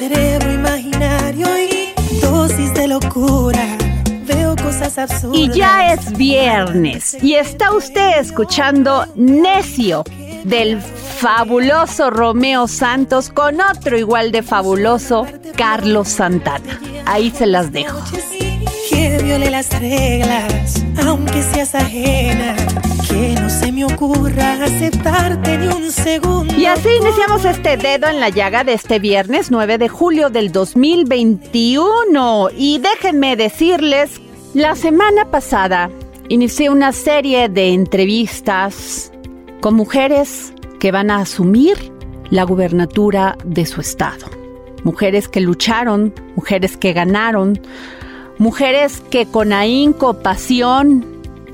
Cerebro imaginario y dosis de locura. Veo cosas absurdas. Y ya es viernes y está usted escuchando Necio del fabuloso Romeo Santos con otro igual de fabuloso Carlos Santana. Ahí se las dejo. Que viole las reglas, aunque seas ajena. Que no se me ocurra aceptarte ni un segundo. Y así iniciamos este dedo en la llaga de este viernes 9 de julio del 2021. Y déjenme decirles, la semana pasada inicié una serie de entrevistas con mujeres que van a asumir la gubernatura de su estado. Mujeres que lucharon, mujeres que ganaron, mujeres que con ahínco, pasión,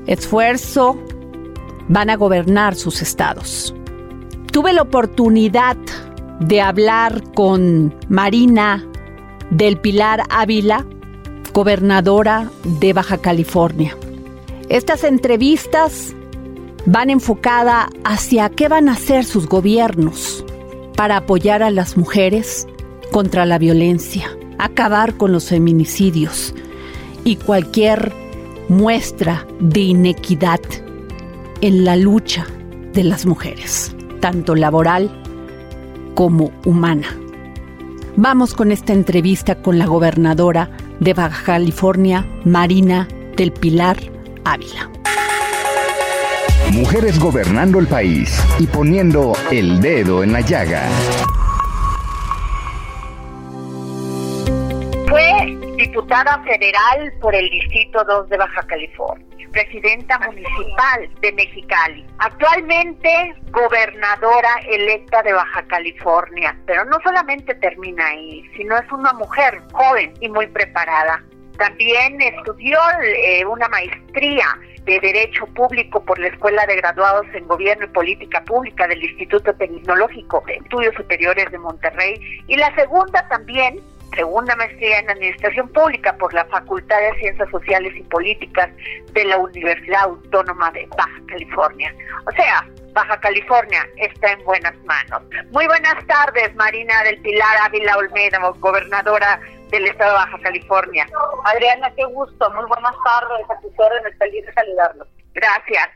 esfuerzo, van a gobernar sus estados. Tuve la oportunidad de hablar con Marina del Pilar Ávila, gobernadora de Baja California. Estas entrevistas van enfocadas hacia qué van a hacer sus gobiernos para apoyar a las mujeres contra la violencia, acabar con los feminicidios y cualquier muestra de inequidad en la lucha de las mujeres, tanto laboral como humana. Vamos con esta entrevista con la gobernadora de Baja California, Marina del Pilar Ávila. Mujeres gobernando el país y poniendo el dedo en la llaga. Diputada federal por el Distrito 2 de Baja California, presidenta municipal de Mexicali, actualmente gobernadora electa de Baja California, pero no solamente termina ahí, sino es una mujer joven y muy preparada. También estudió eh, una maestría de Derecho Público por la Escuela de Graduados en Gobierno y Política Pública del Instituto Tecnológico de Estudios Superiores de Monterrey y la segunda también segunda maestría en Administración Pública por la Facultad de Ciencias Sociales y Políticas de la Universidad Autónoma de Baja California. O sea, Baja California está en buenas manos. Muy buenas tardes, Marina del Pilar Ávila Olmeda, gobernadora del Estado de Baja California. Adriana, qué gusto. Muy buenas tardes. A tus órdenes, feliz de saludarlos. Gracias.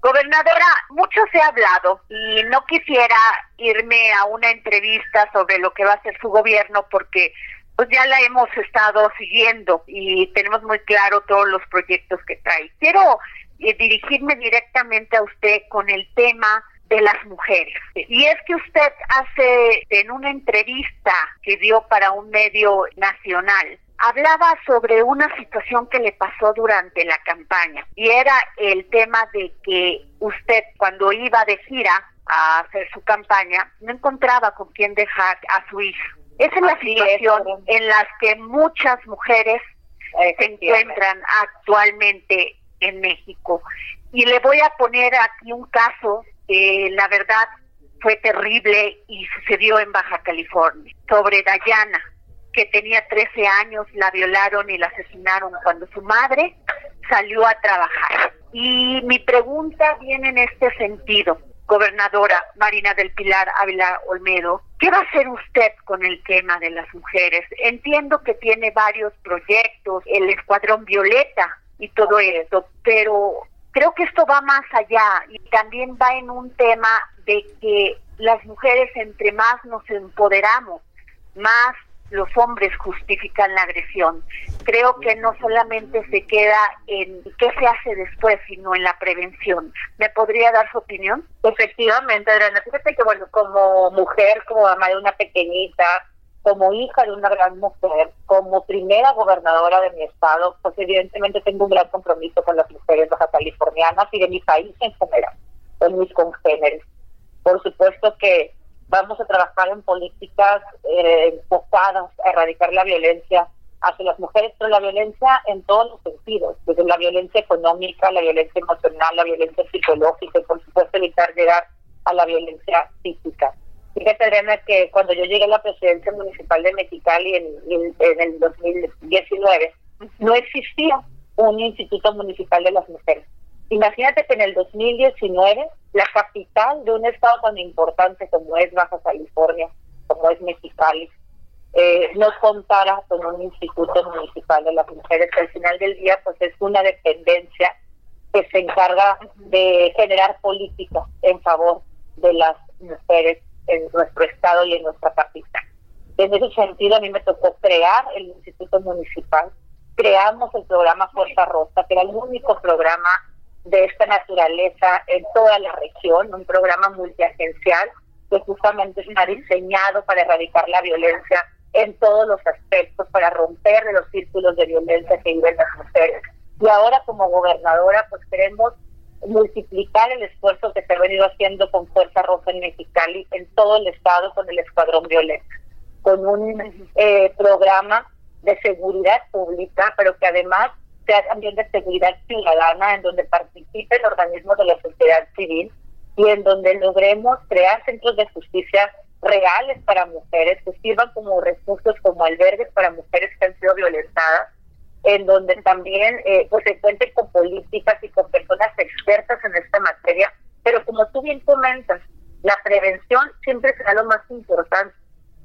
Gobernadora, mucho se ha hablado y no quisiera irme a una entrevista sobre lo que va a hacer su gobierno porque pues ya la hemos estado siguiendo y tenemos muy claro todos los proyectos que trae. Quiero eh, dirigirme directamente a usted con el tema de las mujeres. Y es que usted hace en una entrevista que dio para un medio nacional, hablaba sobre una situación que le pasó durante la campaña y era el tema de que usted cuando iba de gira a hacer su campaña no encontraba con quién dejar a su hija. Esa es la situación en la que muchas mujeres se encuentran actualmente en México. Y le voy a poner aquí un caso que la verdad fue terrible y sucedió en Baja California, sobre Dayana, que tenía 13 años, la violaron y la asesinaron cuando su madre salió a trabajar. Y mi pregunta viene en este sentido, gobernadora Marina del Pilar Ávila Olmedo, ¿qué va a hacer usted con el tema de las mujeres? Entiendo que tiene varios proyectos, el Escuadrón Violeta y todo esto, pero creo que esto va más allá y también va en un tema de que las mujeres entre más nos empoderamos, más los hombres justifican la agresión. Creo que no solamente se queda en qué se hace después, sino en la prevención. ¿Me podría dar su opinión? Efectivamente, Adriana. Fíjate que, bueno, como mujer, como mamá de una pequeñita, como hija de una gran mujer, como primera gobernadora de mi estado, pues evidentemente tengo un gran compromiso con las mujeres baja californianas y de mi país en general, con mis congéneres. Por supuesto que vamos a trabajar en políticas eh, enfocadas a erradicar la violencia hacia las mujeres, pero la violencia en todos los sentidos, desde la violencia económica, la violencia emocional, la violencia psicológica y por supuesto evitar llegar a la violencia física. Fíjate, Adriana, que cuando yo llegué a la presidencia municipal de Mexicali en, en, el 2019, no existía un instituto municipal de las mujeres. Imagínate que en el 2019 la capital de un estado tan importante como es Baja California, como es Mexicali, eh, no contara con un instituto municipal de las mujeres, que al final del día pues es una dependencia que se encarga de generar política en favor de las mujeres en nuestro estado y en nuestra capital. En ese sentido, a mí me tocó crear el Instituto Municipal. Creamos el programa Fuerza Rosa, que era el único programa de esta naturaleza en toda la región, un programa multiagencial que justamente está diseñado para erradicar la violencia en todos los aspectos, para romper los círculos de violencia que viven las mujeres. Y ahora como gobernadora, pues queremos multiplicar el esfuerzo que se ha venido haciendo con Fuerza Roja en Mexicali, en todo el estado, con el Escuadrón Violeta, con un eh, programa de seguridad pública, pero que además sea también de seguridad ciudadana, en donde participen organismos de la sociedad civil y en donde logremos crear centros de justicia reales para mujeres que sirvan como recursos, como albergues para mujeres que han sido violentadas en donde también eh, pues se cuente con políticas y con personas expertas en esta materia, pero como tú bien comentas, la prevención siempre será lo más importante.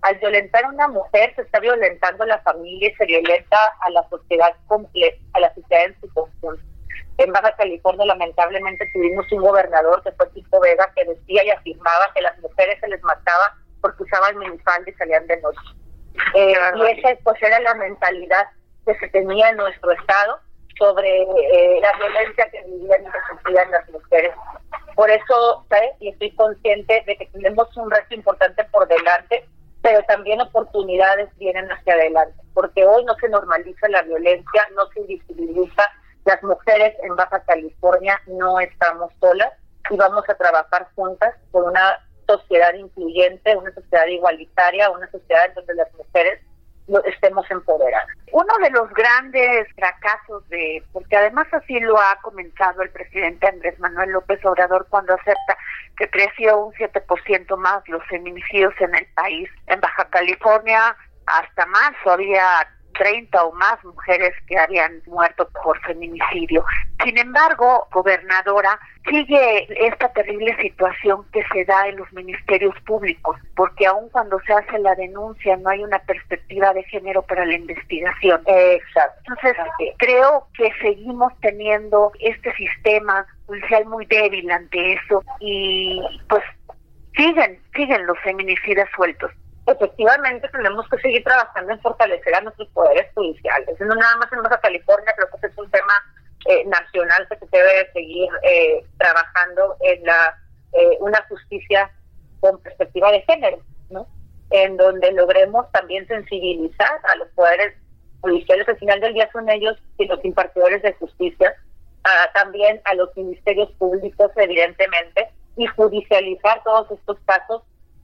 Al violentar a una mujer se está violentando a la familia y se violenta a la sociedad completa, a la sociedad en su conjunto. En Baja California lamentablemente tuvimos un gobernador que fue Tito Vega que decía y afirmaba que las mujeres se les mataba porque usaban minifalda y salían de noche. Eh, y esa pues era la mentalidad que se tenía en nuestro Estado sobre eh, la violencia que vivían y que sufrían las mujeres. Por eso, y estoy consciente de que tenemos un reto importante por delante, pero también oportunidades vienen hacia adelante, porque hoy no se normaliza la violencia, no se visibiliza. Las mujeres en Baja California no estamos solas y vamos a trabajar juntas por una sociedad incluyente, una sociedad igualitaria, una sociedad en donde las mujeres estemos empoderados. Uno de los grandes fracasos de, porque además así lo ha comenzado el presidente Andrés Manuel López Obrador cuando acepta que creció un 7% más los feminicidios en el país. En Baja California hasta marzo había 30 o más mujeres que habían muerto por feminicidio. Sin embargo, gobernadora, sigue esta terrible situación que se da en los ministerios públicos, porque aun cuando se hace la denuncia no hay una perspectiva de género para la investigación. Exacto. Entonces, creo que seguimos teniendo este sistema judicial muy débil ante eso y pues siguen, siguen los feminicidas sueltos efectivamente tenemos que seguir trabajando en fortalecer a nuestros poderes judiciales. No nada más en Baja California, creo que es un tema eh, nacional que se debe seguir eh, trabajando en la eh, una justicia con perspectiva de género, ¿no? En donde logremos también sensibilizar a los poderes judiciales. Al final del día son ellos y los impartidores de justicia, también a los ministerios públicos, evidentemente, y judicializar todos estos casos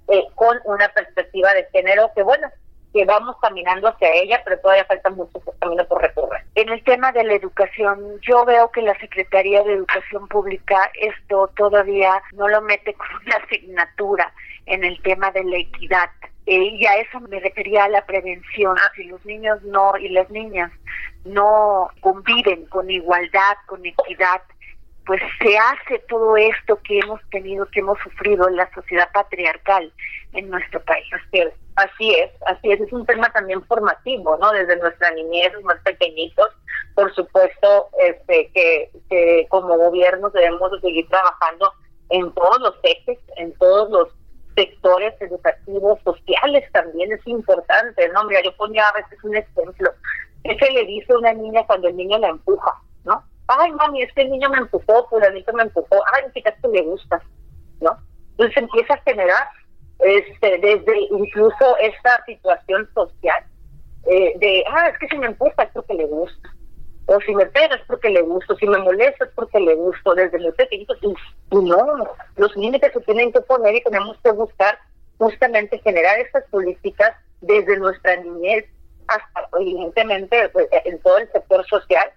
eh, con una perspectiva de género que, bueno, que vamos caminando hacia ella, pero todavía falta mucho camino por recorrer. En el tema de la educación, yo veo que la Secretaría de Educación Pública esto todavía no lo mete con una asignatura en el tema de la equidad. Eh, y a eso me refería a la prevención. Si los niños no y las niñas no conviven con igualdad, con equidad, pues se hace todo esto que hemos tenido, que hemos sufrido en la sociedad patriarcal en nuestro país. Así es, así es, es un tema también formativo, ¿no? Desde nuestra niñez, más pequeñitos, por supuesto, este, que, que como gobierno debemos seguir trabajando en todos los ejes, en todos los sectores educativos, sociales también es importante, ¿no? Mira, yo ponía a veces un ejemplo, ¿qué se le dice a una niña cuando el niño la empuja. Ay, mami, este niño me empujó, fulanito me empujó, ay, fíjate que le gusta, ¿no? Entonces empieza a generar este, desde incluso esta situación social eh, de, ah, es que si me empuja es porque le gusta, o si me pega es porque le gusta, si me molesta es porque le gusta, desde muy pequeñitos, y, no, los límites se tienen que poner y tenemos que buscar justamente generar estas políticas desde nuestra niñez hasta evidentemente pues, en todo el sector social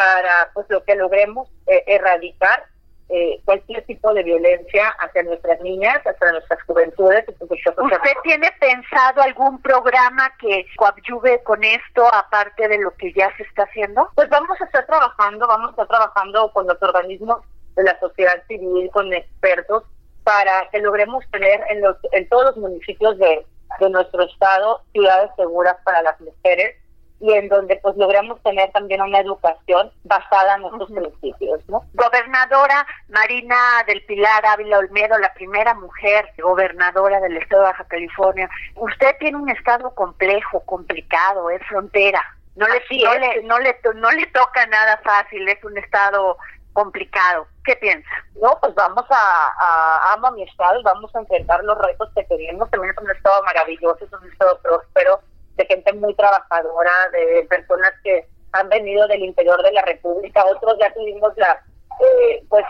para pues lo que logremos eh, erradicar eh, cualquier tipo de violencia hacia nuestras niñas, hacia nuestras juventudes. ¿Usted tiene pensado algún programa que coadyuve con esto, aparte de lo que ya se está haciendo? Pues vamos a estar trabajando, vamos a estar trabajando con los organismos de la sociedad civil, con expertos, para que logremos tener en, los, en todos los municipios de, de nuestro estado ciudades seguras para las mujeres y en donde pues logramos tener también una educación basada en nuestros principios, ¿no? Gobernadora Marina del Pilar Ávila Olmedo, la primera mujer gobernadora del estado de Baja California. Usted tiene un estado complejo, complicado, es frontera. No le, no, le, no, le, no le toca nada fácil, es un estado complicado. ¿Qué piensa? No, pues vamos a, a amo a mi estado, vamos a enfrentar los retos que tenemos. También es un estado maravilloso, es un estado próspero, de gente muy trabajadora, de personas que han venido del interior de la República, otros ya tuvimos la eh, pues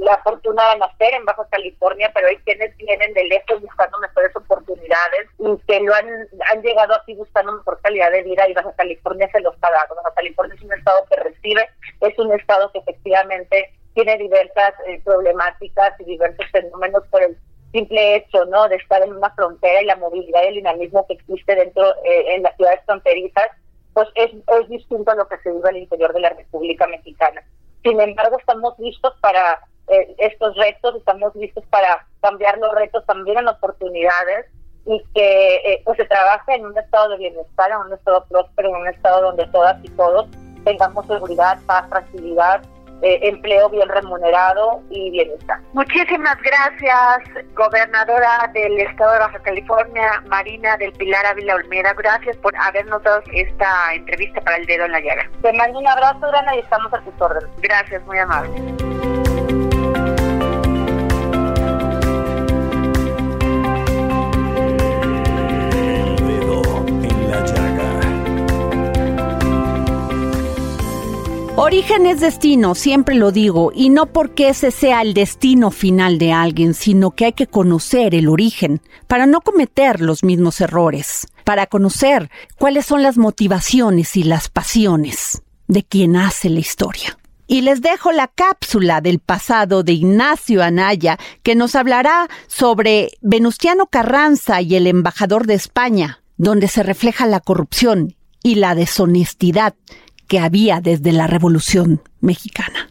la fortuna de nacer en Baja California, pero hay quienes vienen de lejos buscando mejores oportunidades y que lo han, han llegado aquí buscando mejor calidad de vida y Baja California se los ha dado. Baja California es un estado que recibe, es un estado que efectivamente tiene diversas eh, problemáticas y diversos fenómenos por el simple hecho no de estar en una frontera y la movilidad y el dinamismo que existe dentro eh, en las ciudades fronterizas pues es, es distinto a lo que se vive al interior de la República Mexicana. Sin embargo, estamos listos para eh, estos retos, estamos listos para cambiar los retos también en oportunidades y que eh, pues se trabaje en un estado de bienestar, en un estado próspero, en un estado donde todas y todos tengamos seguridad, paz, tranquilidad eh, empleo bien remunerado y bienestar. Muchísimas gracias, gobernadora del estado de Baja California, Marina del Pilar Ávila Olmeda. Gracias por habernos dado esta entrevista para el dedo en la llaga. Te mando un abrazo, Grana, y estamos a tus órdenes. Gracias, muy amable. Origen es destino, siempre lo digo, y no porque ese sea el destino final de alguien, sino que hay que conocer el origen para no cometer los mismos errores, para conocer cuáles son las motivaciones y las pasiones de quien hace la historia. Y les dejo la cápsula del pasado de Ignacio Anaya, que nos hablará sobre Venustiano Carranza y el embajador de España, donde se refleja la corrupción y la deshonestidad que había desde la Revolución Mexicana.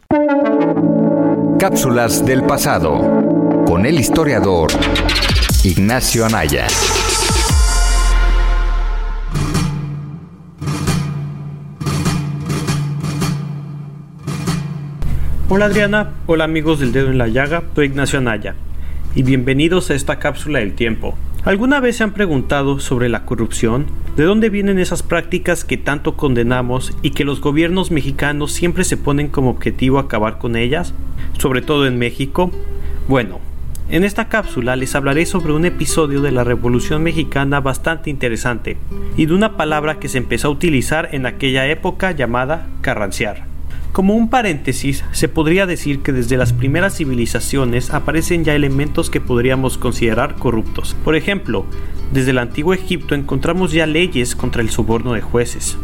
Cápsulas del pasado con el historiador Ignacio Anaya. Hola Adriana, hola amigos del dedo en la llaga, soy Ignacio Anaya y bienvenidos a esta cápsula del tiempo. ¿Alguna vez se han preguntado sobre la corrupción? ¿De dónde vienen esas prácticas que tanto condenamos y que los gobiernos mexicanos siempre se ponen como objetivo acabar con ellas? Sobre todo en México. Bueno, en esta cápsula les hablaré sobre un episodio de la Revolución Mexicana bastante interesante y de una palabra que se empezó a utilizar en aquella época llamada carranciar. Como un paréntesis, se podría decir que desde las primeras civilizaciones aparecen ya elementos que podríamos considerar corruptos. Por ejemplo, desde el antiguo Egipto encontramos ya leyes contra el soborno de jueces.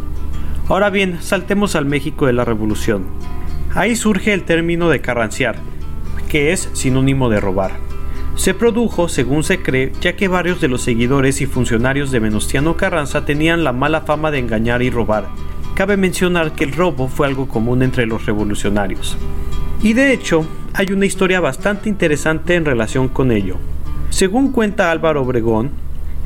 Ahora bien, saltemos al México de la Revolución. Ahí surge el término de carranciar, que es sinónimo de robar. Se produjo, según se cree, ya que varios de los seguidores y funcionarios de Venustiano Carranza tenían la mala fama de engañar y robar. Cabe mencionar que el robo fue algo común entre los revolucionarios. Y de hecho, hay una historia bastante interesante en relación con ello. Según cuenta Álvaro Obregón,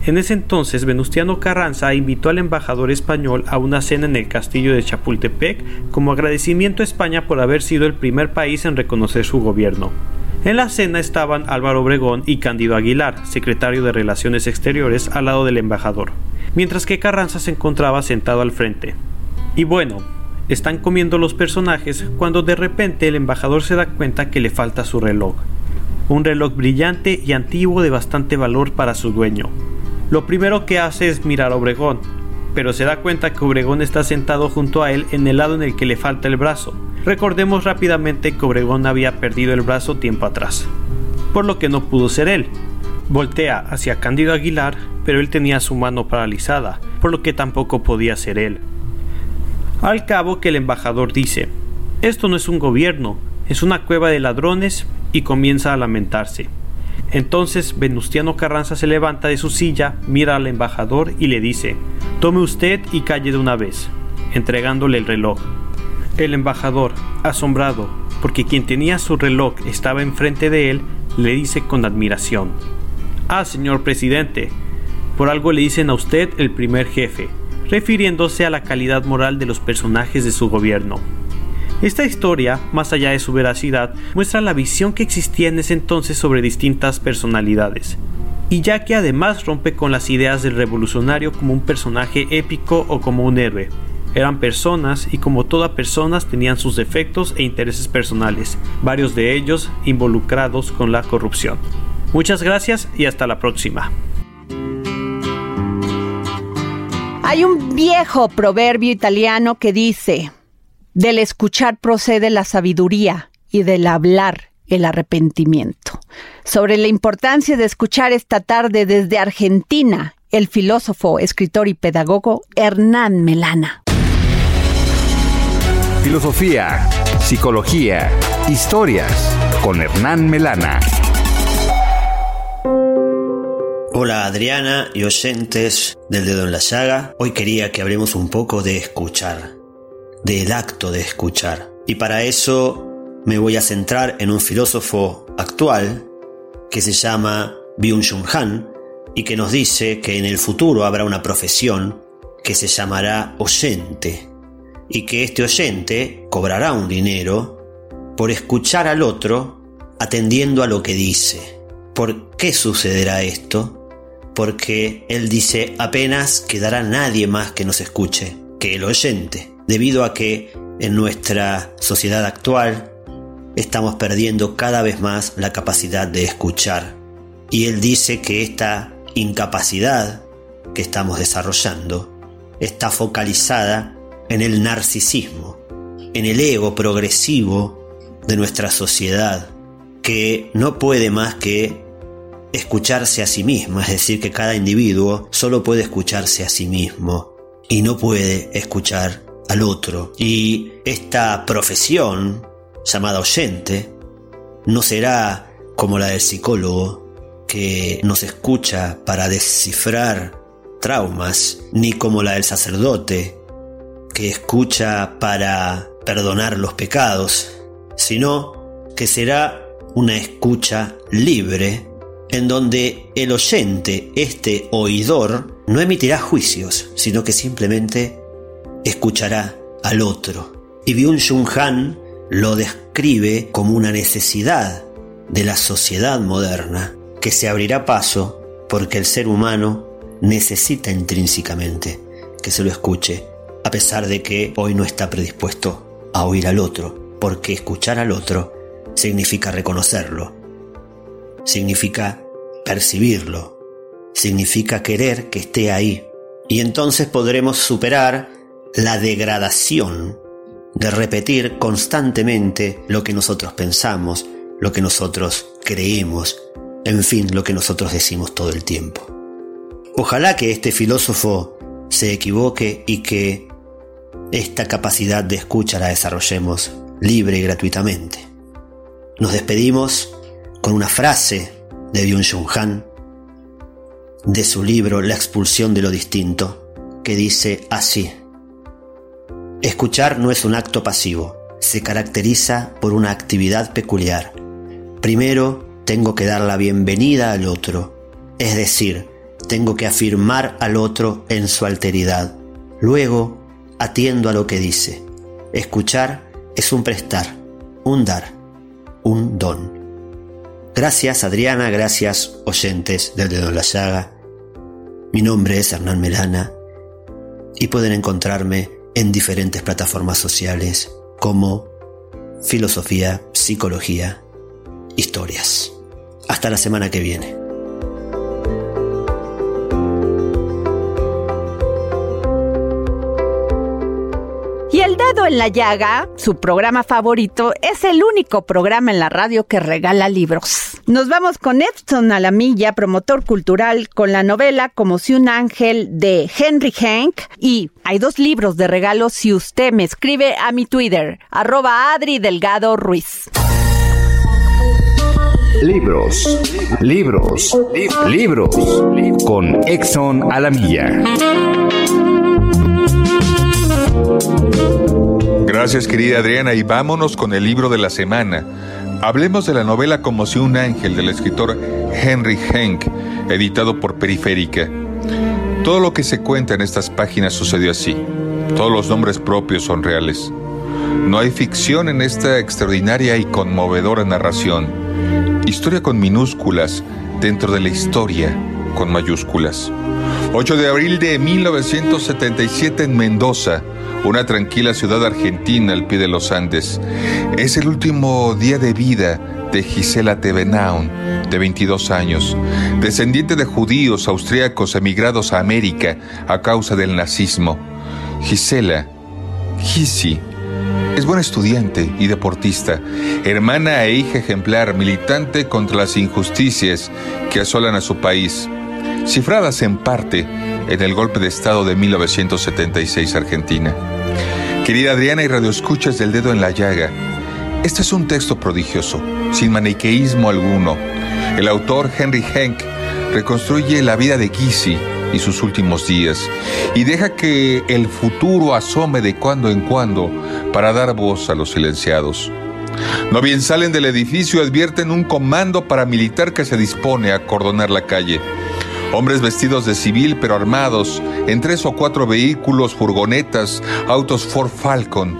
en ese entonces, Venustiano Carranza invitó al embajador español a una cena en el castillo de Chapultepec como agradecimiento a España por haber sido el primer país en reconocer su gobierno. En la cena estaban Álvaro Obregón y Cándido Aguilar, secretario de Relaciones Exteriores, al lado del embajador, mientras que Carranza se encontraba sentado al frente. Y bueno, están comiendo los personajes cuando de repente el embajador se da cuenta que le falta su reloj. Un reloj brillante y antiguo de bastante valor para su dueño. Lo primero que hace es mirar a Obregón, pero se da cuenta que Obregón está sentado junto a él en el lado en el que le falta el brazo. Recordemos rápidamente que Obregón había perdido el brazo tiempo atrás, por lo que no pudo ser él. Voltea hacia Cándido Aguilar, pero él tenía su mano paralizada, por lo que tampoco podía ser él. Al cabo que el embajador dice, esto no es un gobierno, es una cueva de ladrones y comienza a lamentarse. Entonces Venustiano Carranza se levanta de su silla, mira al embajador y le dice, tome usted y calle de una vez, entregándole el reloj. El embajador, asombrado, porque quien tenía su reloj estaba enfrente de él, le dice con admiración, Ah, señor presidente, por algo le dicen a usted el primer jefe, refiriéndose a la calidad moral de los personajes de su gobierno. Esta historia, más allá de su veracidad, muestra la visión que existía en ese entonces sobre distintas personalidades, y ya que además rompe con las ideas del revolucionario como un personaje épico o como un héroe. Eran personas y como todas personas tenían sus defectos e intereses personales, varios de ellos involucrados con la corrupción. Muchas gracias y hasta la próxima. Hay un viejo proverbio italiano que dice, del escuchar procede la sabiduría y del hablar el arrepentimiento. Sobre la importancia de escuchar esta tarde desde Argentina, el filósofo, escritor y pedagogo Hernán Melana. Filosofía, psicología, historias con Hernán Melana. Hola Adriana y oyentes del dedo en la llaga. Hoy quería que hablemos un poco de escuchar del acto de escuchar. Y para eso me voy a centrar en un filósofo actual que se llama Byung-Chul Han y que nos dice que en el futuro habrá una profesión que se llamará oyente y que este oyente cobrará un dinero por escuchar al otro atendiendo a lo que dice. ¿Por qué sucederá esto? Porque él dice apenas quedará nadie más que nos escuche que el oyente debido a que en nuestra sociedad actual estamos perdiendo cada vez más la capacidad de escuchar. Y él dice que esta incapacidad que estamos desarrollando está focalizada en el narcisismo, en el ego progresivo de nuestra sociedad, que no puede más que escucharse a sí mismo, es decir, que cada individuo solo puede escucharse a sí mismo y no puede escuchar al otro. Y esta profesión, llamada oyente, no será como la del psicólogo, que nos escucha para descifrar traumas, ni como la del sacerdote, que escucha para perdonar los pecados, sino que será una escucha libre en donde el oyente, este oidor, no emitirá juicios, sino que simplemente escuchará al otro. Y Byung-Chul Han lo describe como una necesidad de la sociedad moderna que se abrirá paso porque el ser humano necesita intrínsecamente que se lo escuche, a pesar de que hoy no está predispuesto a oír al otro, porque escuchar al otro significa reconocerlo, significa percibirlo, significa querer que esté ahí, y entonces podremos superar la degradación de repetir constantemente lo que nosotros pensamos, lo que nosotros creemos, en fin, lo que nosotros decimos todo el tiempo. Ojalá que este filósofo se equivoque y que esta capacidad de escucha la desarrollemos libre y gratuitamente. Nos despedimos con una frase de Byung-Chun Han de su libro La expulsión de lo distinto, que dice así: Escuchar no es un acto pasivo, se caracteriza por una actividad peculiar. Primero, tengo que dar la bienvenida al otro, es decir, tengo que afirmar al otro en su alteridad. Luego, atiendo a lo que dice. Escuchar es un prestar, un dar, un don. Gracias Adriana, gracias oyentes del dedo de la llaga. Mi nombre es Hernán Melana y pueden encontrarme en diferentes plataformas sociales como filosofía, psicología, historias. Hasta la semana que viene. El Dedo en la Llaga, su programa favorito, es el único programa en la radio que regala libros. Nos vamos con Edson Alamilla, promotor cultural, con la novela Como si un ángel de Henry Hank. Y hay dos libros de regalo si usted me escribe a mi Twitter, arroba Adri Delgado Ruiz. Libros, libros, libros, con Exxon Alamilla. Gracias querida Adriana y vámonos con el libro de la semana. Hablemos de la novela Como si un ángel del escritor Henry Henk, editado por Periférica. Todo lo que se cuenta en estas páginas sucedió así. Todos los nombres propios son reales. No hay ficción en esta extraordinaria y conmovedora narración. Historia con minúsculas dentro de la historia con mayúsculas. 8 de abril de 1977 en Mendoza, una tranquila ciudad argentina al pie de los Andes. Es el último día de vida de Gisela Tevenaun, de 22 años, descendiente de judíos austríacos emigrados a América a causa del nazismo. Gisela, Gisi, es buena estudiante y deportista, hermana e hija ejemplar, militante contra las injusticias que asolan a su país cifradas en parte en el golpe de Estado de 1976 Argentina. Querida Adriana y radioescuchas del dedo en la llaga, este es un texto prodigioso, sin maniqueísmo alguno. El autor Henry Henk reconstruye la vida de Gizzy y sus últimos días y deja que el futuro asome de cuando en cuando para dar voz a los silenciados. No bien salen del edificio advierten un comando paramilitar que se dispone a acordonar la calle. Hombres vestidos de civil pero armados, en tres o cuatro vehículos, furgonetas, autos Ford Falcon.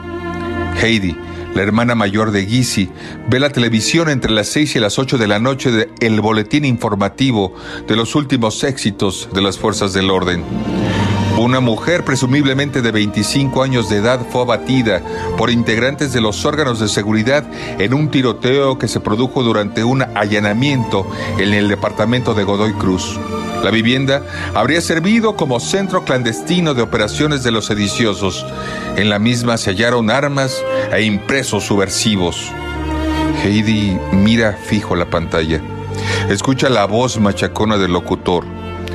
Heidi, la hermana mayor de Gizzy, ve la televisión entre las seis y las ocho de la noche de el boletín informativo de los últimos éxitos de las fuerzas del orden. Una mujer presumiblemente de 25 años de edad fue abatida por integrantes de los órganos de seguridad en un tiroteo que se produjo durante un allanamiento en el departamento de Godoy Cruz. La vivienda habría servido como centro clandestino de operaciones de los sediciosos. En la misma se hallaron armas e impresos subversivos. Heidi mira fijo la pantalla. Escucha la voz machacona del locutor.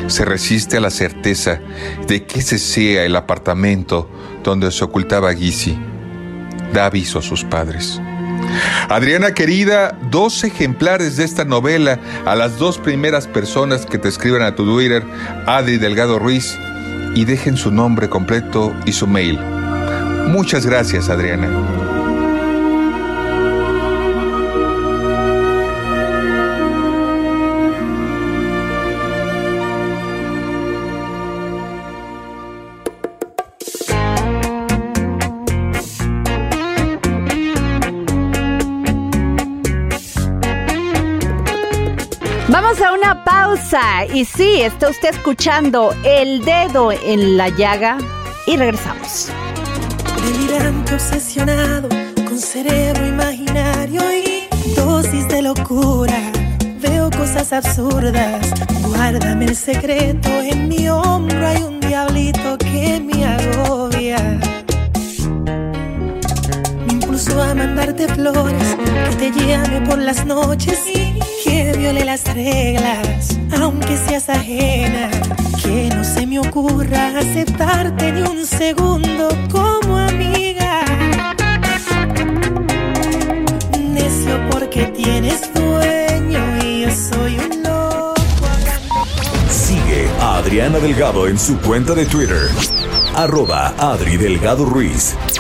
Se resiste a la certeza de que ese sea el apartamento donde se ocultaba Gizzy. Da aviso a sus padres. Adriana querida, dos ejemplares de esta novela a las dos primeras personas que te escriban a tu Twitter, Adri Delgado Ruiz, y dejen su nombre completo y su mail. Muchas gracias, Adriana. Una pausa y sí, está usted escuchando El Dedo en la Llaga y regresamos. Delirante obsesionado con cerebro imaginario y dosis de locura. Veo cosas absurdas. Guárdame el secreto. En mi hombro hay un diablito que me agobia. A mandarte flores, que te llame por las noches, que viole las reglas, aunque seas ajena. Que no se me ocurra aceptarte ni un segundo como amiga. Necio porque tienes dueño y yo soy un loco. Sigue a Adriana Delgado en su cuenta de Twitter. Arroba Adri Delgado Ruiz.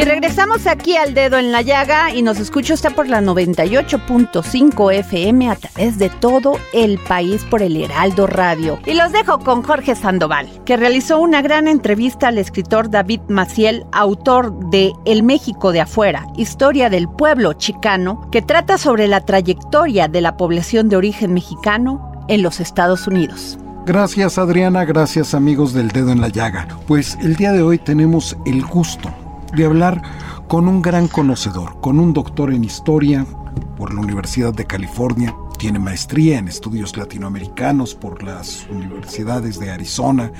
Y regresamos aquí al dedo en la llaga y nos escucha usted por la 98.5 FM a través de todo el país por el Heraldo Radio. Y los dejo con Jorge Sandoval, que realizó una gran entrevista al escritor David Maciel, autor de El México de afuera, historia del pueblo chicano, que trata sobre la trayectoria de la población de origen mexicano en los Estados Unidos. Gracias Adriana, gracias amigos del dedo en la llaga. Pues el día de hoy tenemos el gusto de hablar con un gran conocedor, con un doctor en historia por la Universidad de California, tiene maestría en estudios latinoamericanos por las universidades de Arizona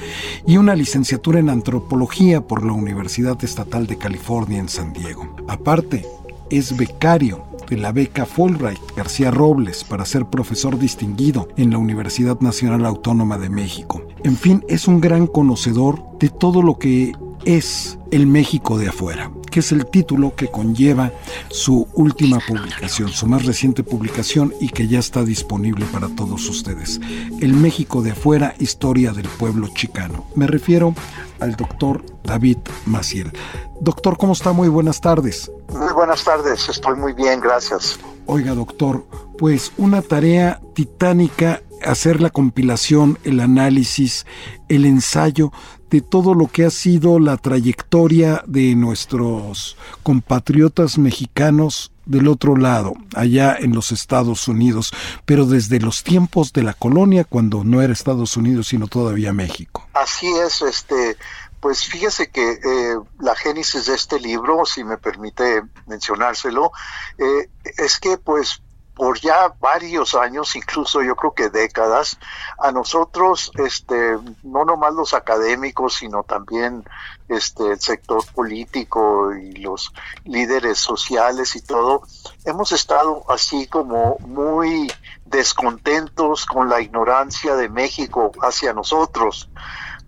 y una licenciatura en antropología por la Universidad Estatal de California en San Diego. Aparte, es becario de la beca Fulbright García Robles para ser profesor distinguido en la Universidad Nacional Autónoma de México. En fin, es un gran conocedor de todo lo que es El México de afuera, que es el título que conlleva su última publicación, su más reciente publicación y que ya está disponible para todos ustedes. El México de afuera, historia del pueblo chicano. Me refiero al doctor David Maciel. Doctor, ¿cómo está? Muy buenas tardes. Muy buenas tardes, estoy muy bien, gracias. Oiga, doctor, pues una tarea titánica hacer la compilación, el análisis, el ensayo de todo lo que ha sido la trayectoria de nuestros compatriotas mexicanos del otro lado, allá en los Estados Unidos, pero desde los tiempos de la colonia, cuando no era Estados Unidos, sino todavía México. Así es, este, pues fíjese que eh, la génesis de este libro, si me permite mencionárselo, eh, es que pues por ya varios años, incluso yo creo que décadas, a nosotros, este, no nomás los académicos, sino también este, el sector político y los líderes sociales y todo, hemos estado así como muy descontentos con la ignorancia de México hacia nosotros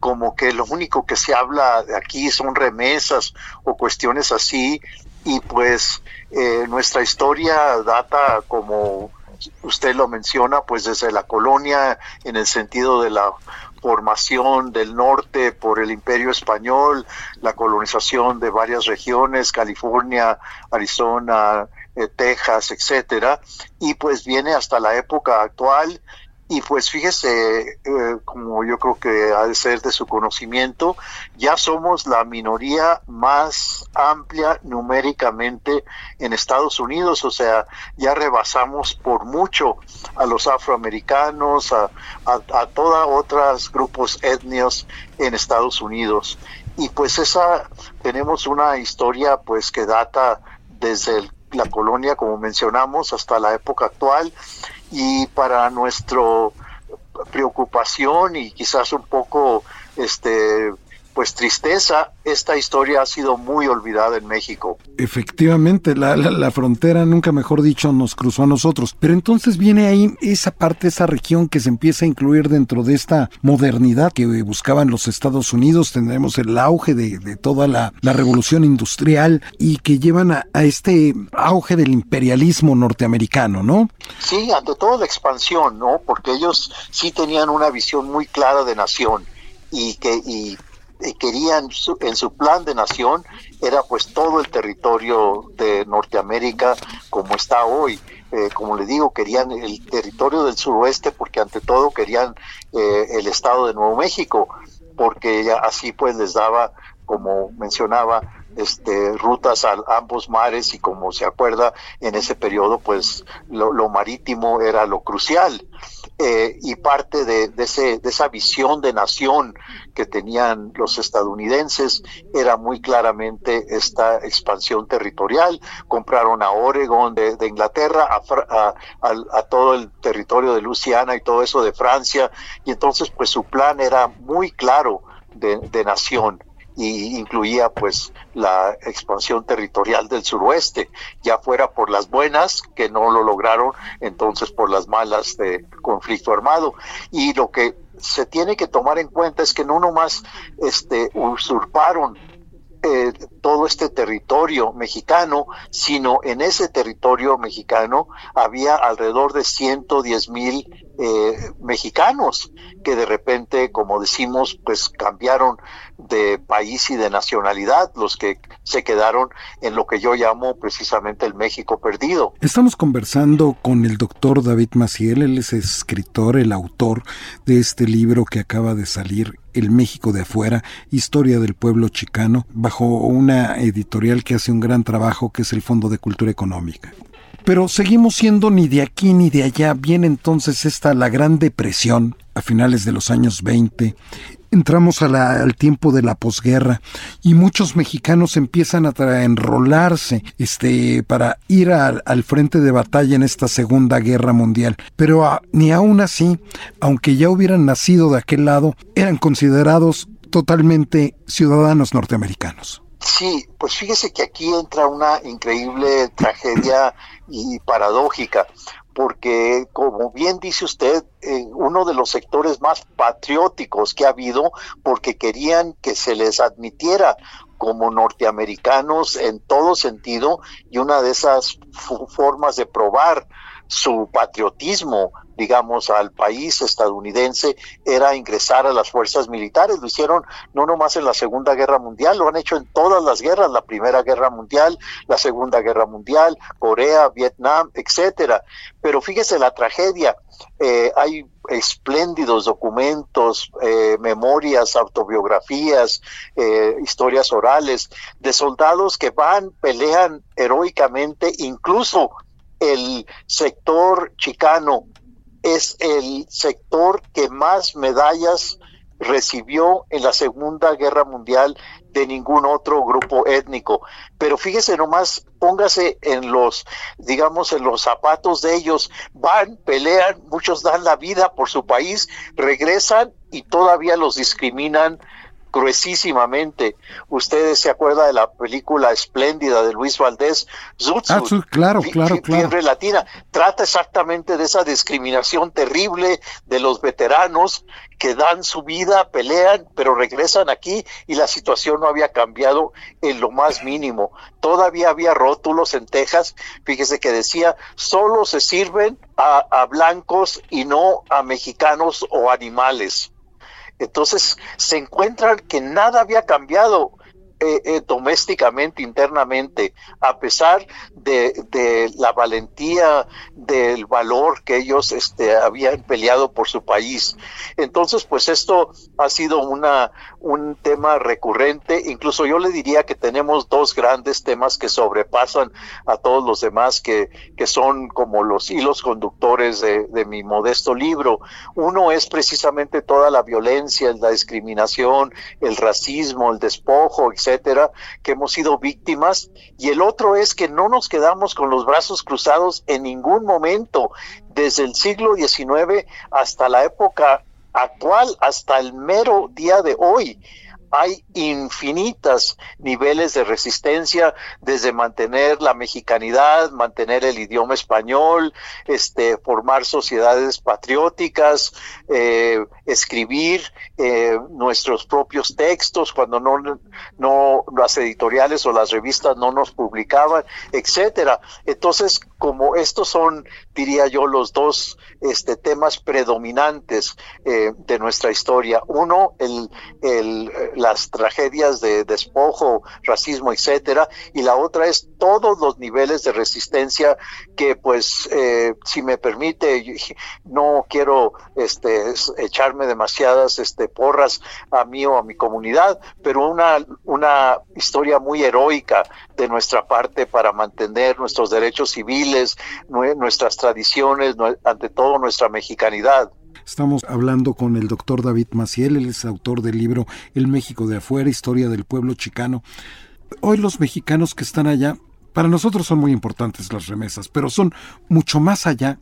como que lo único que se habla aquí son remesas o cuestiones así y pues eh, nuestra historia data como usted lo menciona pues desde la colonia en el sentido de la formación del norte por el imperio español, la colonización de varias regiones, California, Arizona, eh, Texas, etcétera, y pues viene hasta la época actual y pues fíjese, eh, como yo creo que ha de ser de su conocimiento, ya somos la minoría más amplia numéricamente en Estados Unidos, o sea, ya rebasamos por mucho a los afroamericanos, a, a, todos otros grupos etnios en Estados Unidos. Y pues esa, tenemos una historia pues que data desde la colonia, como mencionamos, hasta la época actual y para nuestra preocupación y quizás un poco este pues tristeza, esta historia ha sido muy olvidada en México. Efectivamente, la, la, frontera, nunca mejor dicho, nos cruzó a nosotros. Pero entonces viene ahí esa parte, esa región que se empieza a incluir dentro de esta modernidad que buscaban los Estados Unidos. Tendremos el auge de, toda la, revolución industrial y que llevan a, a, este auge del imperialismo norteamericano, ¿no? Sí, ante todo la expansión, ¿no? Porque ellos sí tenían una visión muy clara de nación y que y querían en su plan de nación era pues todo el territorio de Norteamérica como está hoy. Eh, como le digo, querían el territorio del suroeste porque ante todo querían eh, el estado de Nuevo México, porque así pues les daba, como mencionaba, este, rutas a ambos mares y como se acuerda en ese periodo pues lo, lo marítimo era lo crucial eh, y parte de, de, ese, de esa visión de nación que tenían los estadounidenses era muy claramente esta expansión territorial. Compraron a Oregon de, Inglaterra, a, a, todo el territorio de Luisiana y todo eso de Francia, y entonces pues su plan era muy claro de, de nación y incluía pues la expansión territorial del suroeste, ya fuera por las buenas, que no lo lograron, entonces por las malas de conflicto armado. Y lo que se tiene que tomar en cuenta es que no nomás este, usurparon eh, todo este territorio mexicano, sino en ese territorio mexicano había alrededor de 110 mil eh, mexicanos que de repente, como decimos, pues cambiaron de país y de nacionalidad, los que se quedaron en lo que yo llamo precisamente el México perdido. Estamos conversando con el doctor David Maciel, él es escritor, el autor de este libro que acaba de salir, El México de afuera, Historia del Pueblo Chicano, bajo una editorial que hace un gran trabajo que es el Fondo de Cultura Económica. Pero seguimos siendo ni de aquí ni de allá. Viene entonces esta la Gran Depresión a finales de los años 20 entramos al tiempo de la posguerra y muchos mexicanos empiezan a, enrolarse este, para ir al frente de batalla en esta Segunda Guerra Mundial. Pero ah, ni aún así, aunque ya hubieran nacido de aquel lado, eran considerados totalmente ciudadanos norteamericanos. Sí, pues fíjese que aquí entra una increíble tragedia y paradójica, porque como bien dice usted, eh, uno de los sectores más patrióticos que ha habido, porque querían que se les admitiera como norteamericanos en todo sentido, y una de esas formas de probar su patriotismo, digamos, al país estadounidense era ingresar a las fuerzas militares. Lo hicieron no nomás en la Segunda Guerra Mundial, lo han hecho en todas las guerras, la Primera Guerra Mundial, la Segunda Guerra Mundial, Corea, Vietnam, etcétera. Pero fíjese la tragedia. Eh, hay espléndidos documentos, eh, memorias, autobiografías, eh, historias orales de soldados que van, pelean heroicamente, incluso el sector chicano es el sector que más medallas recibió en la Segunda Guerra Mundial de ningún otro grupo étnico. Pero fíjese nomás, póngase en los, digamos, en los zapatos de ellos, van, pelean, muchos dan la vida por su país, regresan y todavía los discriminan gruesísimamente. Ustedes se acuerdan de la película espléndida de Luis Valdés, Zutsu, ah, claro, claro, claro. latina. Trata exactamente de esa discriminación terrible de los veteranos que dan su vida, pelean, pero regresan aquí y la situación no había cambiado en lo más mínimo. Todavía había rótulos en Texas, fíjese que decía, solo se sirven a blancos y no a mexicanos o animales. Entonces se encuentran que nada había cambiado eh, eh, domésticamente, internamente, a pesar de, la valentía, del valor que ellos este, habían peleado por su país. Entonces, pues esto ha sido una, un tema recurrente. Incluso yo le diría que tenemos dos grandes temas que sobrepasan a todos los demás, que, que son como los hilos conductores de, de mi modesto libro. Uno es precisamente toda la violencia, la discriminación, el racismo, el despojo, etc que hemos sido víctimas, y el otro es que no nos quedamos con los brazos cruzados en ningún momento, desde el siglo XIX hasta la época actual, hasta el mero día de hoy hay infinitas niveles de resistencia, desde mantener la mexicanidad, mantener el idioma español, este, formar sociedades patrióticas, eh, escribir eh, nuestros propios textos cuando no, no las editoriales o las revistas no nos publicaban, etcétera. Entonces, como estos son, diría yo, los dos este, temas predominantes eh, de nuestra historia. Uno, el, el, las tragedias de despojo, racismo, etcétera, y la otra es todos los niveles de resistencia que, pues, eh, si me permite, no quiero este, echarme demasiadas este, porras a mí o a mi comunidad, pero una, una historia muy heroica de nuestra parte para mantener nuestros derechos civiles, nuestras tradiciones, ante todo nuestra mexicanidad. Estamos hablando con el doctor David Maciel, él es autor del libro El México de afuera, historia del pueblo chicano. Hoy los mexicanos que están allá, para nosotros son muy importantes las remesas, pero son mucho más allá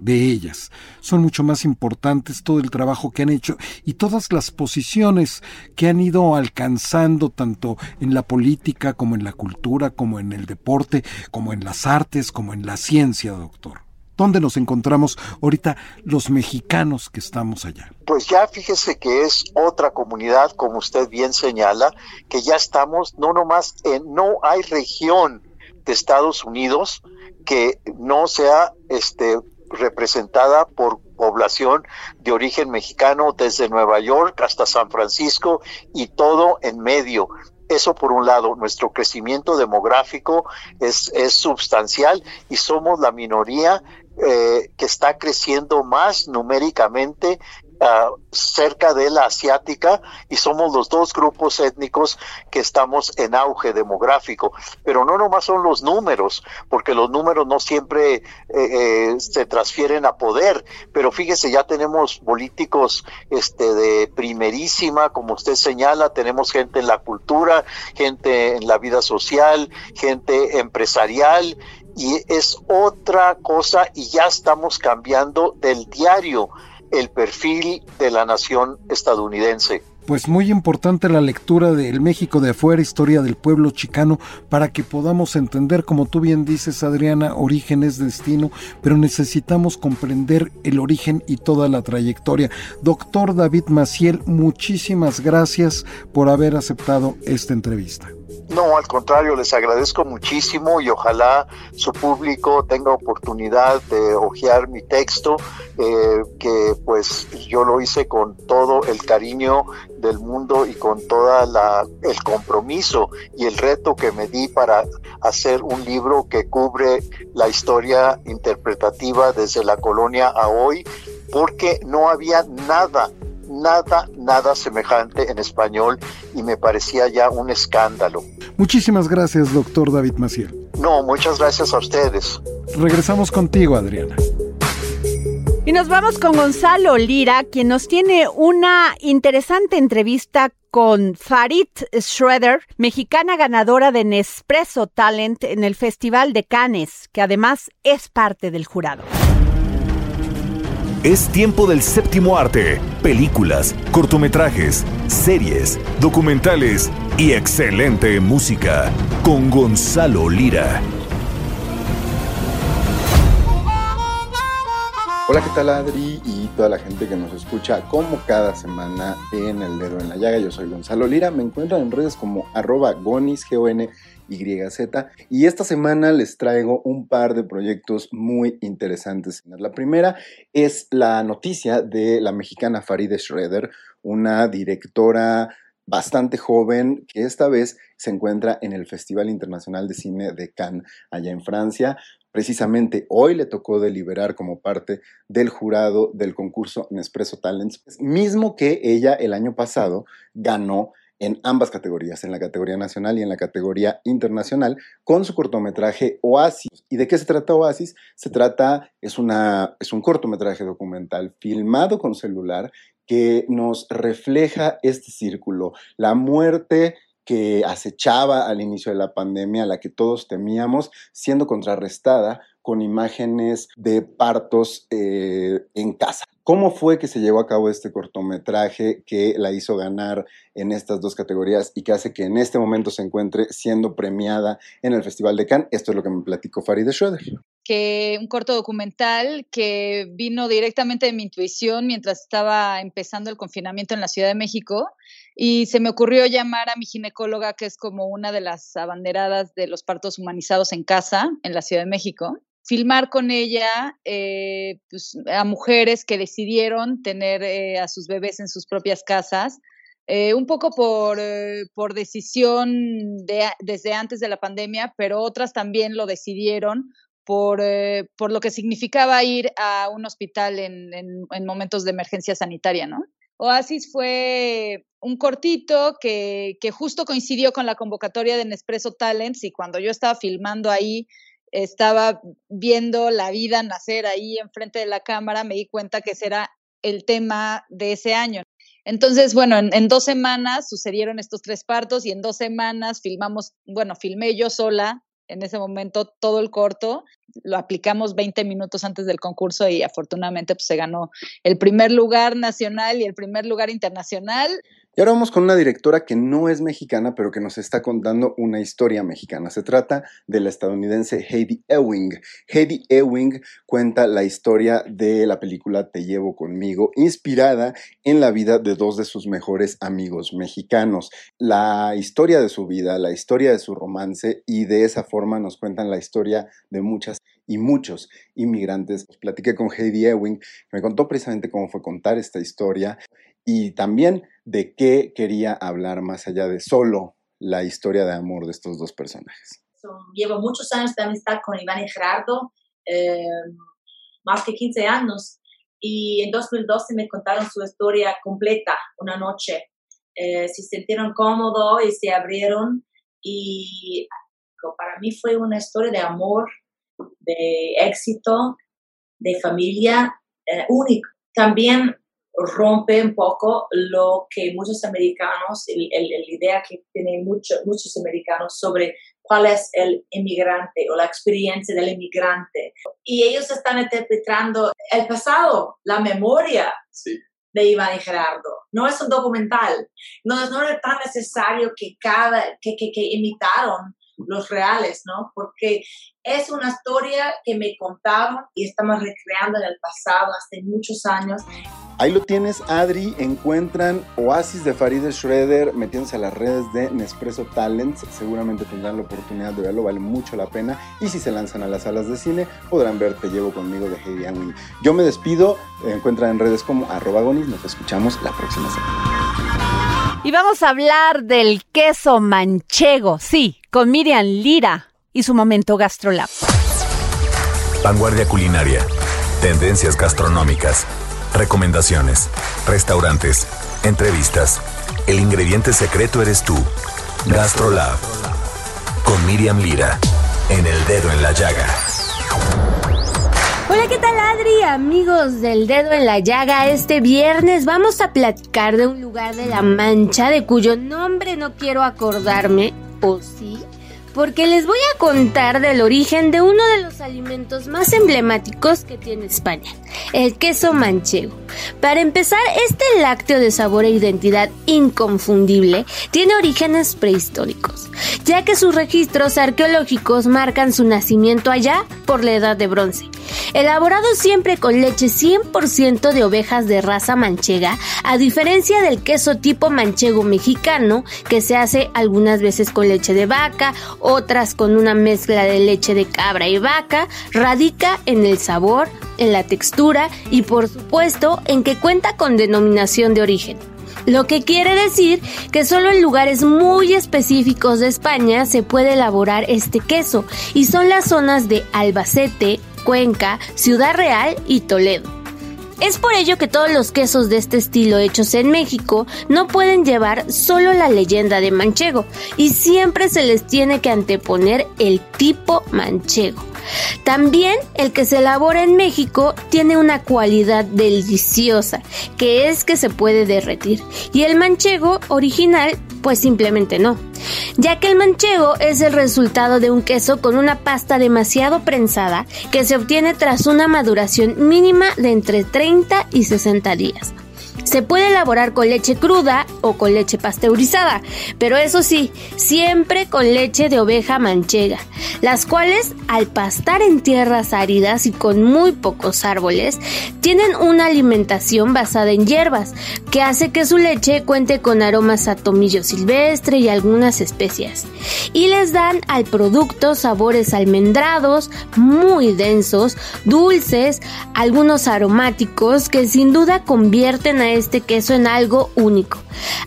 de ellas. Son mucho más importantes todo el trabajo que han hecho y todas las posiciones que han ido alcanzando tanto en la política como en la cultura, como en el deporte, como en las artes, como en la ciencia, doctor. ¿Dónde nos encontramos ahorita los mexicanos que estamos allá? Pues ya fíjese que es otra comunidad, como usted bien señala, que ya estamos, no nomás en, no hay región de Estados Unidos que no sea este representada por población de origen mexicano desde Nueva York hasta San Francisco y todo en medio. Eso por un lado, nuestro crecimiento demográfico es, es sustancial y somos la minoría eh, que está creciendo más numéricamente uh, cerca de la asiática y somos los dos grupos étnicos que estamos en auge demográfico. Pero no nomás son los números, porque los números no siempre eh, eh, se transfieren a poder, pero fíjese, ya tenemos políticos este, de primerísima, como usted señala, tenemos gente en la cultura, gente en la vida social, gente empresarial y es otra cosa y ya estamos cambiando del diario el perfil de la nación estadounidense. Pues muy importante la lectura del México de afuera, historia del pueblo chicano, para que podamos entender, como tú bien dices, Adriana, origen es destino, pero necesitamos comprender el origen y toda la trayectoria. Doctor David Maciel, muchísimas gracias por haber aceptado esta entrevista. No, al contrario, les agradezco muchísimo y ojalá su público tenga oportunidad de hojear mi texto, eh, que pues yo lo hice con todo el cariño del mundo y con toda la el compromiso y el reto que me di para hacer un libro que cubre la historia interpretativa desde la colonia a hoy, porque no había nada nada, nada semejante en español y me parecía ya un escándalo. Muchísimas gracias, doctor David Maciel. No, muchas gracias a ustedes. Regresamos contigo, Adriana. Y nos vamos con Gonzalo Lira, quien nos tiene una interesante entrevista con Farid Schroeder, mexicana ganadora de Nespresso Talent en el Festival de Cannes, que además es parte del jurado. Es tiempo del séptimo arte, películas, cortometrajes, series, documentales y excelente música con Gonzalo Lira. Hola, ¿qué tal Adri y toda la gente que nos escucha como cada semana en El Dedo en la Llaga? Yo soy Gonzalo Lira, me encuentran en redes como arroba gonis, G-O-N YZ. Y esta semana les traigo un par de proyectos muy interesantes. La primera es la noticia de la mexicana Farideh Schroeder, una directora bastante joven que esta vez se encuentra en el Festival Internacional de Cine de Cannes, allá en Francia. Precisamente hoy le tocó deliberar como parte del jurado del concurso Nespresso Talents, mismo que ella el año pasado ganó en ambas categorías, en la categoría nacional y en la categoría internacional, con su cortometraje Oasis. ¿Y de qué se trata Oasis? Se trata, es, una, es un cortometraje documental filmado con celular que nos refleja este círculo, la muerte que acechaba al inicio de la pandemia, la que todos temíamos, siendo contrarrestada con imágenes de partos eh, en casa. ¿Cómo fue que se llevó a cabo este cortometraje que la hizo ganar en estas dos categorías y que hace que en este momento se encuentre siendo premiada en el Festival de Cannes? Esto es lo que me platicó Farideh Schroeder que un corto documental que vino directamente de mi intuición mientras estaba empezando el confinamiento en la Ciudad de México y se me ocurrió llamar a mi ginecóloga, que es como una de las abanderadas de los partos humanizados en casa en la Ciudad de México, filmar con ella eh, pues, a mujeres que decidieron tener eh, a sus bebés en sus propias casas. Eh, un poco por, por decisión de, desde antes de la pandemia, pero otras también lo decidieron por, por lo que significaba ir a un hospital en, en, momentos de emergencia sanitaria, ¿no? Oasis fue un cortito que, que, justo coincidió con la convocatoria de Nespresso Talents y cuando yo estaba filmando ahí, estaba viendo la vida nacer ahí enfrente de la cámara, me di cuenta que ese era el tema de ese año. Entonces, bueno, en, en, dos semanas sucedieron estos tres partos y en dos semanas filmamos, bueno, filmé yo sola en ese momento todo el corto, lo aplicamos 20 minutos antes del concurso y afortunadamente pues, se ganó el primer lugar nacional y el primer lugar internacional. Y ahora vamos con una directora que no es mexicana, pero que nos está contando una historia mexicana. Se trata de la estadounidense Heidi Ewing. Heidi Ewing cuenta la historia de la película Te llevo conmigo, inspirada en la vida de dos de sus mejores amigos mexicanos. La historia de su vida, la historia de su romance y de esa forma nos cuentan la historia de muchas y muchos inmigrantes. Platiqué con Heidi Ewing, que me contó precisamente cómo fue contar esta historia y también de qué quería hablar más allá de solo la historia de amor de estos dos personajes. Llevo muchos años de amistad con Iván y Gerardo, eh, más que 15 años, y en 2012 me contaron su historia completa una noche. Eh, se sintieron cómodos y se abrieron y para mí fue una historia de amor, de éxito, de familia eh, único. También rompe un poco lo que muchos americanos, la idea que tienen muchos muchos americanos sobre cuál es el inmigrante o la experiencia del inmigrante. Y ellos están interpretando el pasado, la memoria de Iván y Gerardo. No es un documental. No, no es tan necesario que cada, que, que, que imitaron los reales, ¿no? Porque es una historia que me contaron y estamos recreando en el pasado hace muchos años. Ahí lo tienes, Adri. Encuentran Oasis de Farideh Schroeder metiéndose a las redes de Nespresso Talents. Seguramente tendrán la oportunidad de verlo, vale mucho la pena. Y si se lanzan a las salas de cine, podrán ver Te Llevo Conmigo de Heidi Angwin. Yo me despido. Encuentran en redes como arroba Nos escuchamos la próxima semana. Y vamos a hablar del queso manchego, sí, con Miriam Lira y su momento GastroLab. Vanguardia culinaria, tendencias gastronómicas, recomendaciones, restaurantes, entrevistas. El ingrediente secreto eres tú. GastroLab. Con Miriam Lira. En el dedo en la llaga. ¿Qué tal Adri? Amigos del dedo en la llaga, este viernes vamos a platicar de un lugar de la Mancha de cuyo nombre no quiero acordarme, ¿o sí? Porque les voy a contar del origen de uno de los alimentos más emblemáticos que tiene España, el queso manchego. Para empezar, este lácteo de sabor e identidad inconfundible tiene orígenes prehistóricos, ya que sus registros arqueológicos marcan su nacimiento allá por la edad de bronce. Elaborado siempre con leche 100% de ovejas de raza manchega, a diferencia del queso tipo manchego mexicano, que se hace algunas veces con leche de vaca, otras con una mezcla de leche de cabra y vaca, radica en el sabor, en la textura y por supuesto en que cuenta con denominación de origen. Lo que quiere decir que solo en lugares muy específicos de España se puede elaborar este queso y son las zonas de Albacete, Cuenca, Ciudad Real y Toledo. Es por ello que todos los quesos de este estilo hechos en México no pueden llevar solo la leyenda de manchego y siempre se les tiene que anteponer el tipo manchego. También el que se elabora en México tiene una cualidad deliciosa, que es que se puede derretir. Y el manchego original Pues simplemente no, ya que el manchego es el resultado de un queso con una pasta demasiado prensada que se obtiene tras una maduración mínima de entre 30 y 60 días. Se puede elaborar con leche cruda o con leche pasteurizada, pero eso sí, siempre con leche de oveja manchega, las cuales al pastar en tierras áridas y con muy pocos árboles, tienen una alimentación basada en hierbas, que hace que su leche cuente con aromas a tomillo silvestre y algunas especias, y les dan al producto sabores almendrados, muy densos, dulces, algunos aromáticos que sin duda convierten a este queso en algo único.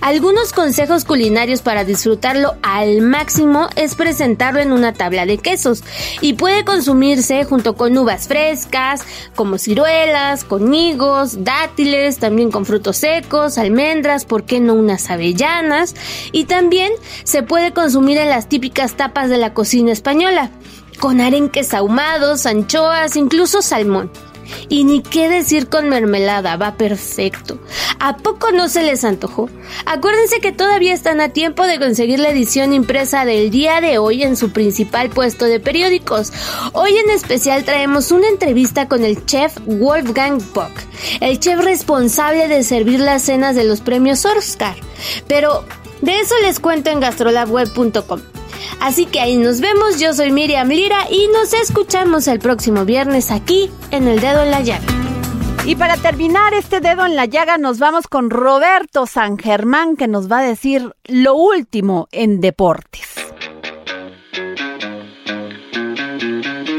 Algunos consejos culinarios para disfrutarlo al máximo es presentarlo en una tabla de quesos y puede consumirse junto con uvas frescas, como ciruelas, con higos, dátiles, también con frutos secos, almendras, ¿por qué no unas avellanas? Y también se puede consumir en las típicas tapas de la cocina española, con arenques ahumados, anchoas, incluso salmón. Y ni qué decir con mermelada, va perfecto. ¿A poco no se les antojó? Acuérdense que todavía están a tiempo de conseguir la edición impresa del día de hoy en su principal puesto de periódicos. Hoy en especial traemos una entrevista con el chef Wolfgang Bock, el chef responsable de servir las cenas de los premios Oscar. Pero de eso les cuento en gastrolabweb.com. Así que ahí nos vemos, yo soy Miriam Lira y nos escuchamos el próximo viernes aquí en El Dedo en la Llaga. Y para terminar este dedo en la llaga nos vamos con Roberto San Germán que nos va a decir lo último en deportes.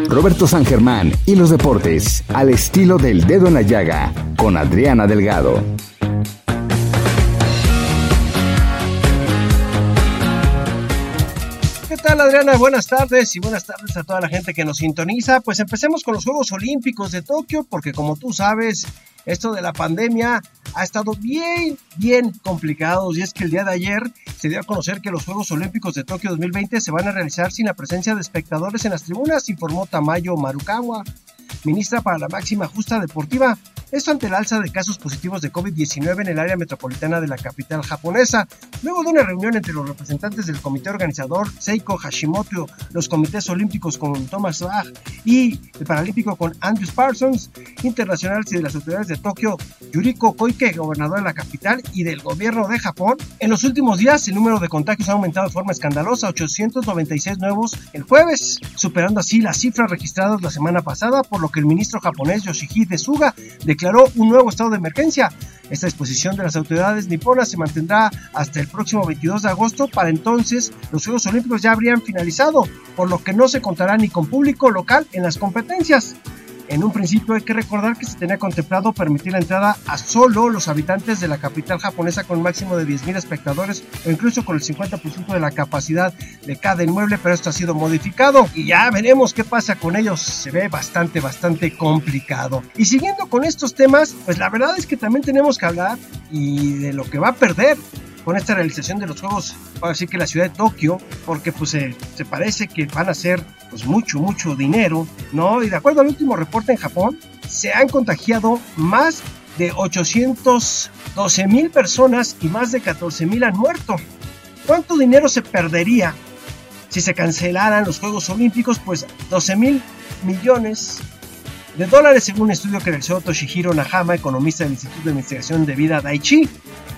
Roberto San Germán y los deportes al estilo del dedo en la llaga con Adriana Delgado. ¿Qué tal Adriana? Buenas tardes y buenas tardes a toda la gente que nos sintoniza. Pues empecemos con los Juegos Olímpicos de Tokio porque como tú sabes, esto de la pandemia ha estado bien, bien complicado y es que el día de ayer se dio a conocer que los Juegos Olímpicos de Tokio 2020 se van a realizar sin la presencia de espectadores en las tribunas, informó Tamayo Marukawa, ministra para la máxima justa deportiva. Esto ante el alza de casos positivos de COVID-19 en el área metropolitana de la capital japonesa. Luego de una reunión entre los representantes del comité organizador Seiko Hashimoto, los comités olímpicos con Thomas Bach y el paralímpico con Andrew Parsons, internacionales y de las autoridades de Tokio, Yuriko Koike, gobernador de la capital y del gobierno de Japón, en los últimos días el número de contagios ha aumentado de forma escandalosa, 896 nuevos el jueves, superando así las cifras registradas la semana pasada, por lo que el ministro japonés Yoshihide Suga declaró un nuevo estado de emergencia. Esta disposición de las autoridades niponas se mantendrá hasta el próximo 22 de agosto. Para entonces, los Juegos Olímpicos ya habrían finalizado, por lo que no se contará ni con público local en las competencias. En un principio hay que recordar que se tenía contemplado permitir la entrada a solo los habitantes de la capital japonesa con un máximo de 10.000 espectadores o incluso con el 50% de la capacidad de cada inmueble, pero esto ha sido modificado y ya veremos qué pasa con ellos. Se ve bastante, bastante complicado. Y siguiendo con estos temas, pues la verdad es que también tenemos que hablar y de lo que va a perder con esta realización de los juegos, así que la ciudad de Tokio, porque pues se, se parece que van a ser pues mucho, mucho dinero, ¿no? Y de acuerdo al último reporte en Japón, se han contagiado más de 812 mil personas y más de 14 mil han muerto. ¿Cuánto dinero se perdería si se cancelaran los Juegos Olímpicos? Pues 12 mil millones de dólares según un estudio que realizó Toshihiro Nahama, economista del Instituto de Investigación de Vida Daiichi.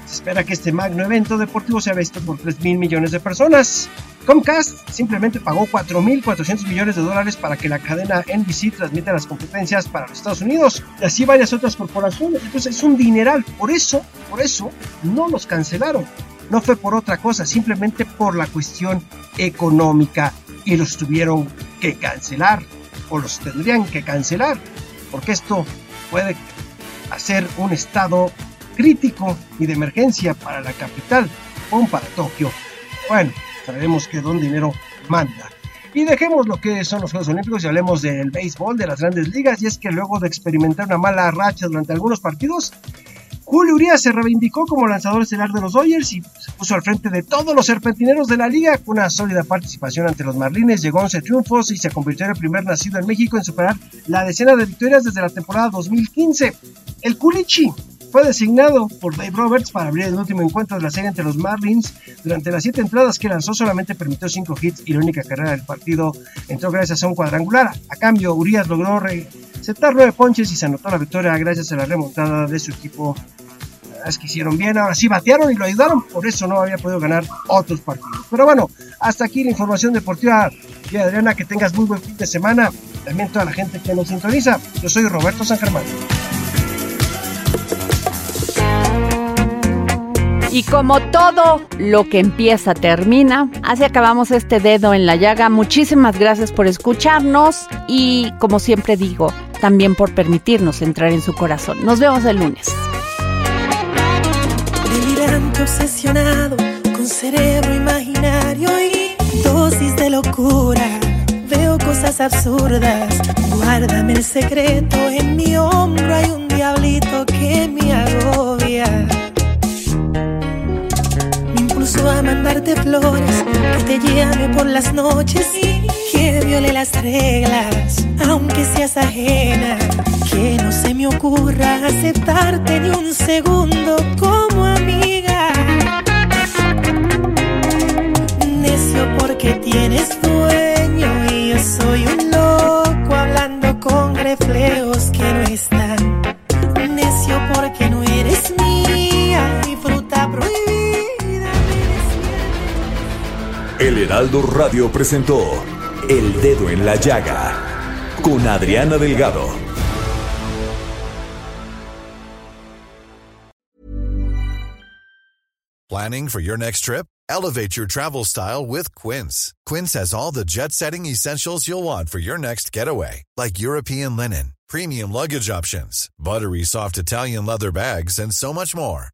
Se espera que este magno evento deportivo sea visto por 3 mil millones de personas. Comcast simplemente pagó 4.400 millones de dólares para que la cadena NBC transmita las competencias para los Estados Unidos y así varias otras corporaciones. Entonces es un dineral. Por eso, por eso no los cancelaron. No fue por otra cosa, simplemente por la cuestión económica y los tuvieron que cancelar o los tendrían que cancelar porque esto puede hacer un estado crítico y de emergencia para la capital o para Tokio. Bueno, sabemos que don dinero manda. Y dejemos lo que son los Juegos Olímpicos y hablemos del béisbol, de las grandes ligas. Y es que luego de experimentar una mala racha durante algunos partidos, Julio Urias se reivindicó como lanzador estelar de los Dodgers y se puso al frente de todos los serpentineros de la liga con una sólida participación ante los Marlines. Llegó a 11 triunfos y se convirtió en el primer nacido en México en superar la decena de victorias desde la temporada 2015. El Culichi fue designado por Dave Roberts para abrir el último encuentro de la serie entre los Marlins. Durante las siete entradas que lanzó solamente permitió cinco hits y la única carrera del partido entró gracias a un cuadrangular. A cambio, Urias logró recetar nueve ponches y se anotó la victoria gracias a la remontada de su equipo es que hicieron bien, ahora sí batearon y lo ayudaron, por eso no había podido ganar otros partidos. Pero bueno, hasta aquí la información deportiva. Y Adriana, que tengas muy buen fin de semana. También toda la gente que nos sintoniza. Yo soy Roberto San Germán. Y como todo lo que empieza termina, así acabamos este dedo en la llaga. Muchísimas gracias por escucharnos y como siempre digo, también por permitirnos entrar en su corazón. Nos vemos el lunes obsesionado con cerebro imaginario y dosis de locura. Veo cosas absurdas. Guárdame el secreto. En mi hombro hay un diablito que me agobia. Me impulso a mandarte flores, que te llame por las noches y viole las reglas, aunque seas ajena. Que no se me ocurra aceptarte ni un segundo como amiga. porque tienes dueño y yo soy un loco hablando con reflejos que no están. Necio porque no eres mía, mi fruta prohibida. El Heraldo Radio presentó El Dedo en la Llaga con Adriana Delgado. Planning for your next trip? Elevate your travel style with Quince. Quince has all the jet setting essentials you'll want for your next getaway, like European linen, premium luggage options, buttery soft Italian leather bags, and so much more.